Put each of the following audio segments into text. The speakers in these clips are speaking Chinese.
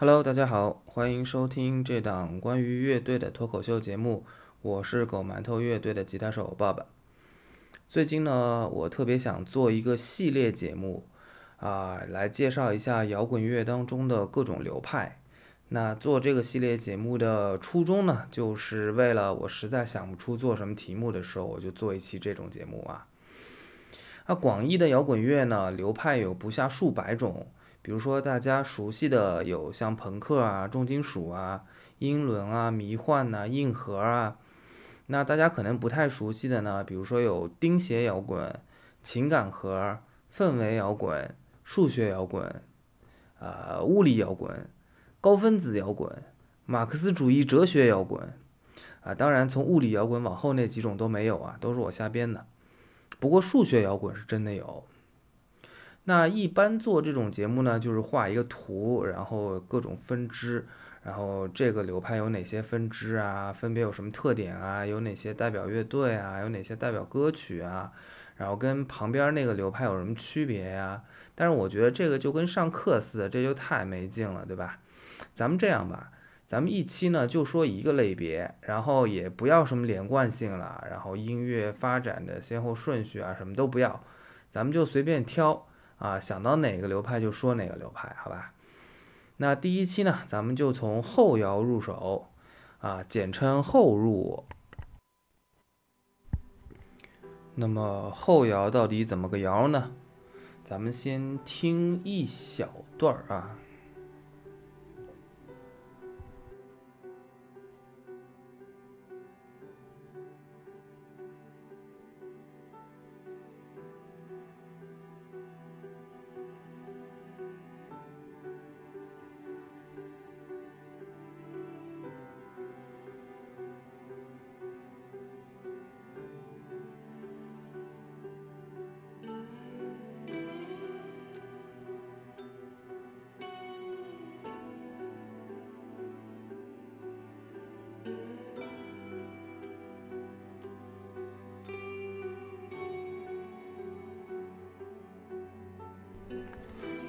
Hello，大家好，欢迎收听这档关于乐队的脱口秀节目。我是狗馒头乐队的吉他手爸爸。最近呢，我特别想做一个系列节目，啊，来介绍一下摇滚乐当中的各种流派。那做这个系列节目的初衷呢，就是为了我实在想不出做什么题目的时候，我就做一期这种节目啊。那广义的摇滚乐呢，流派有不下数百种。比如说，大家熟悉的有像朋克啊、重金属啊、英伦啊、迷幻呐、硬核啊。那大家可能不太熟悉的呢，比如说有钉鞋摇滚、情感核、氛围摇滚、数学摇滚、啊物理摇滚、高分子摇滚、马克思主义哲学摇滚。啊，当然从物理摇滚往后那几种都没有啊，都是我瞎编的。不过数学摇滚是真的有。那一般做这种节目呢，就是画一个图，然后各种分支，然后这个流派有哪些分支啊，分别有什么特点啊，有哪些代表乐队啊，有哪些代表歌曲啊，然后跟旁边那个流派有什么区别呀？但是我觉得这个就跟上课似的，这就太没劲了，对吧？咱们这样吧，咱们一期呢就说一个类别，然后也不要什么连贯性了，然后音乐发展的先后顺序啊什么都不要，咱们就随便挑。啊，想到哪个流派就说哪个流派，好吧？那第一期呢，咱们就从后摇入手，啊，简称后入。那么后摇到底怎么个摇呢？咱们先听一小段儿啊。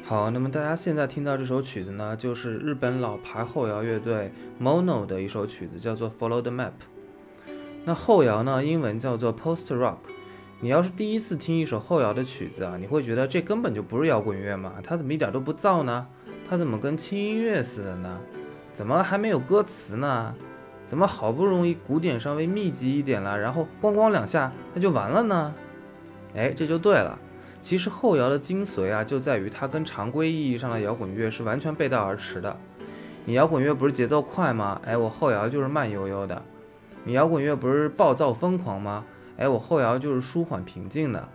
好，那么大家现在听到这首曲子呢，就是日本老牌后摇乐队 Mono 的一首曲子，叫做 Follow the Map。那后摇呢，英文叫做 Post Rock。你要是第一次听一首后摇的曲子啊，你会觉得这根本就不是摇滚乐嘛？它怎么一点都不燥呢？它怎么跟轻音乐似的呢？怎么还没有歌词呢？怎么好不容易鼓点稍微密集一点了，然后咣咣两下那就完了呢？哎，这就对了。其实后摇的精髓啊，就在于它跟常规意义上的摇滚乐是完全背道而驰的。你摇滚乐不是节奏快吗？哎，我后摇就是慢悠悠的。你摇滚乐不是暴躁疯狂吗？哎，我后摇就是舒缓平静的。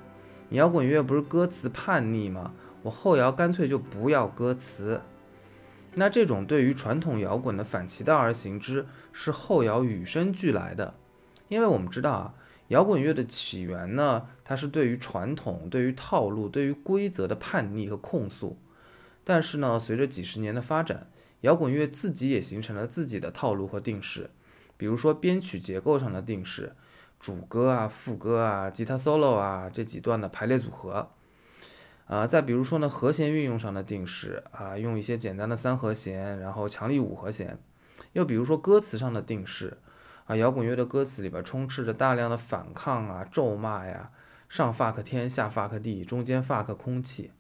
你摇滚乐不是歌词叛逆吗？我后摇干脆就不要歌词。那这种对于传统摇滚的反其道而行之，是后摇与生俱来的。因为我们知道啊。摇滚乐的起源呢，它是对于传统、对于套路、对于规则的叛逆和控诉。但是呢，随着几十年的发展，摇滚乐自己也形成了自己的套路和定式。比如说编曲结构上的定式，主歌啊、副歌啊、吉他 solo 啊这几段的排列组合。啊，再比如说呢，和弦运用上的定式啊，用一些简单的三和弦，然后强力五和弦。又比如说歌词上的定式。啊，摇滚乐的歌词里边充斥着大量的反抗啊、咒骂呀，上 fuck 天，下 fuck 地，中间 fuck 空气。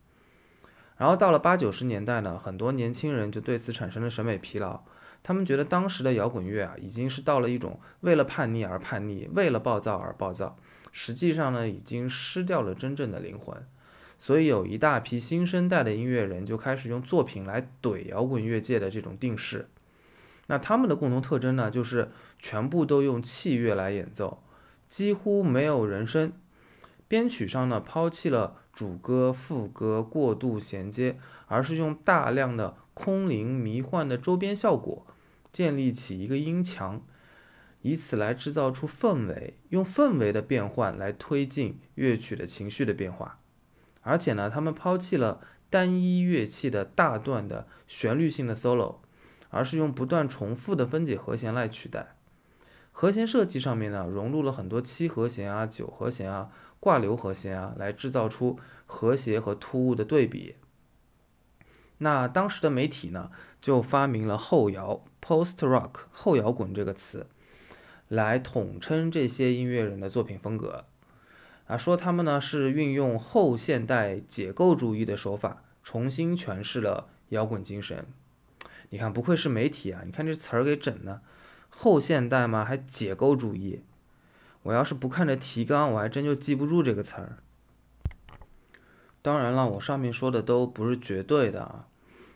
然后到了八九十年代呢，很多年轻人就对此产生了审美疲劳，他们觉得当时的摇滚乐啊，已经是到了一种为了叛逆而叛逆，为了暴躁而暴躁，实际上呢，已经失掉了真正的灵魂。所以有一大批新生代的音乐人就开始用作品来怼摇滚乐界的这种定式。那他们的共同特征呢，就是全部都用器乐来演奏，几乎没有人声。编曲上呢，抛弃了主歌、副歌过渡衔接，而是用大量的空灵迷幻的周边效果，建立起一个音墙，以此来制造出氛围，用氛围的变换来推进乐曲的情绪的变化。而且呢，他们抛弃了单一乐器的大段的旋律性的 solo。而是用不断重复的分解和弦来取代。和弦设计上面呢，融入了很多七和弦啊、九和弦啊、挂留和弦啊，来制造出和谐和突兀的对比。那当时的媒体呢，就发明了后摇 （post rock） 后摇滚这个词，来统称这些音乐人的作品风格。啊，说他们呢是运用后现代解构主义的手法，重新诠释了摇滚精神。你看，不愧是媒体啊！你看这词儿给整的，后现代嘛，还解构主义。我要是不看这提纲，我还真就记不住这个词儿。当然了，我上面说的都不是绝对的啊。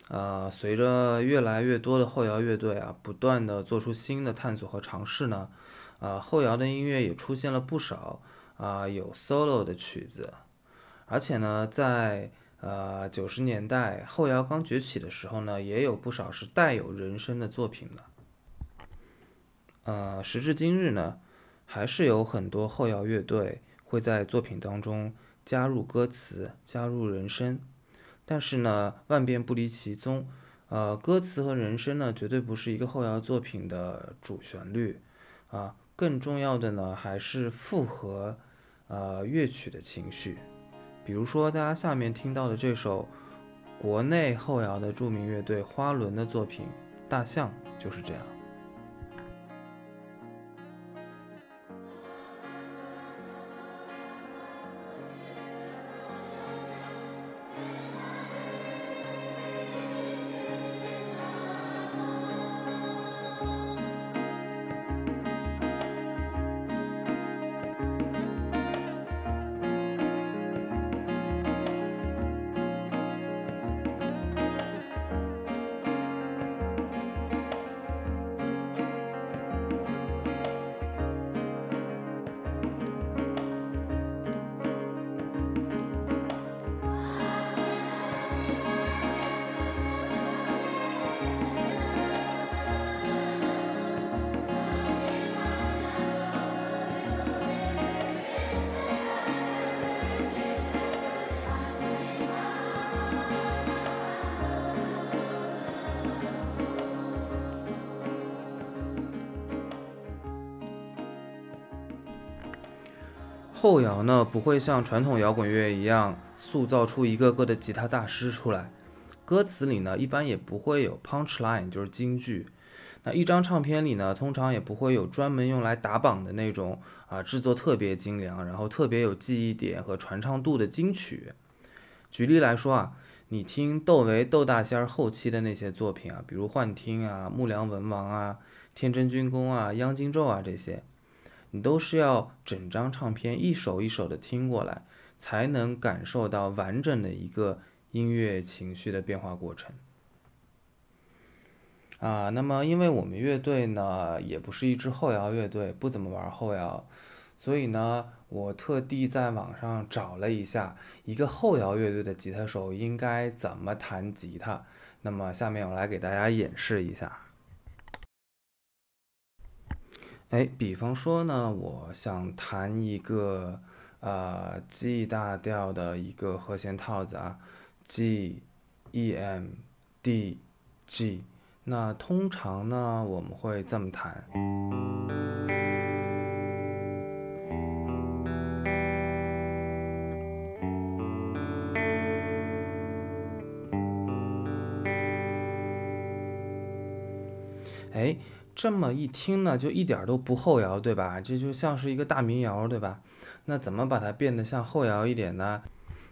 呃，随着越来越多的后摇乐队啊，不断的做出新的探索和尝试呢，啊，后摇的音乐也出现了不少啊有 solo 的曲子，而且呢，在呃，九十年代后摇刚崛起的时候呢，也有不少是带有人声的作品的。呃，时至今日呢，还是有很多后摇乐队会在作品当中加入歌词、加入人声。但是呢，万变不离其宗，呃，歌词和人声呢，绝对不是一个后摇作品的主旋律啊。更重要的呢，还是符合呃乐曲的情绪。比如说，大家下面听到的这首国内后摇的著名乐队花轮的作品《大象》，就是这样。后摇呢，不会像传统摇滚乐一样塑造出一个个的吉他大师出来，歌词里呢，一般也不会有 punch line，就是金句。那一张唱片里呢，通常也不会有专门用来打榜的那种啊，制作特别精良，然后特别有记忆点和传唱度的金曲。举例来说啊，你听窦唯、窦大仙后期的那些作品啊，比如《幻听》啊、《木梁文王》啊、《天真君宫》啊、《央金咒》啊这些。你都是要整张唱片一首一首的听过来，才能感受到完整的一个音乐情绪的变化过程。啊，那么因为我们乐队呢也不是一支后摇乐队，不怎么玩后摇，所以呢，我特地在网上找了一下一个后摇乐队的吉他手应该怎么弹吉他。那么下面我来给大家演示一下。哎，比方说呢，我想弹一个呃 G 大调的一个和弦套子啊，G、E、M、D、G。那通常呢，我们会这么弹。哎。这么一听呢，就一点都不后摇，对吧？这就像是一个大民谣，对吧？那怎么把它变得像后摇一点呢？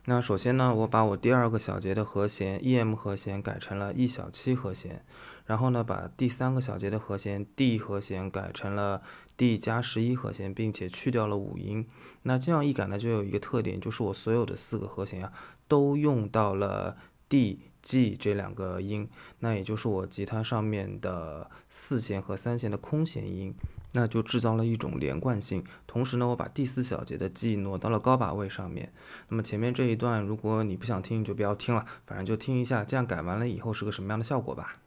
那首先呢，我把我第二个小节的和弦 E M 和弦改成了 E 小七和弦，然后呢，把第三个小节的和弦 D 和弦改成了 D 加十一和弦，并且去掉了五音。那这样一改呢，就有一个特点，就是我所有的四个和弦啊，都用到了 D。G 这两个音，那也就是我吉他上面的四弦和三弦的空弦音，那就制造了一种连贯性。同时呢，我把第四小节的 G 挪到了高把位上面。那么前面这一段，如果你不想听，就不要听了，反正就听一下，这样改完了以后是个什么样的效果吧。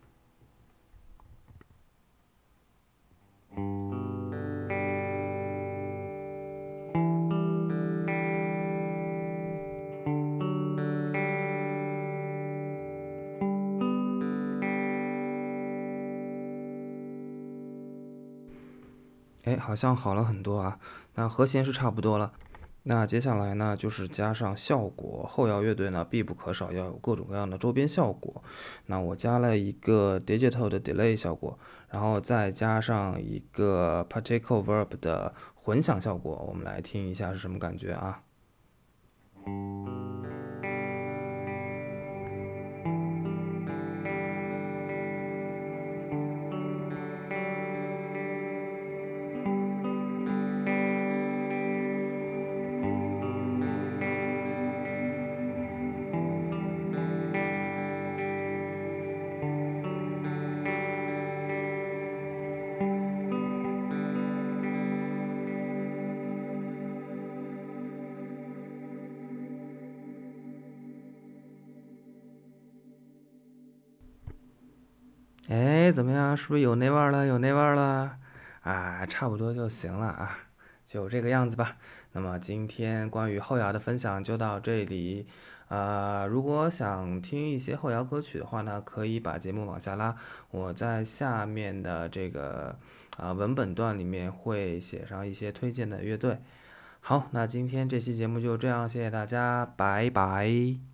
哎，好像好了很多啊。那和弦是差不多了，那接下来呢，就是加上效果。后摇乐队呢，必不可少要有各种各样的周边效果。那我加了一个 digital 的 delay 效果，然后再加上一个 particle verb 的混响效果。我们来听一下是什么感觉啊？哎，怎么样？是不是有那味儿了？有那味儿了？啊，差不多就行了啊，就这个样子吧。那么今天关于后摇的分享就到这里。呃，如果想听一些后摇歌曲的话呢，可以把节目往下拉，我在下面的这个啊文本段里面会写上一些推荐的乐队。好，那今天这期节目就这样，谢谢大家，拜拜。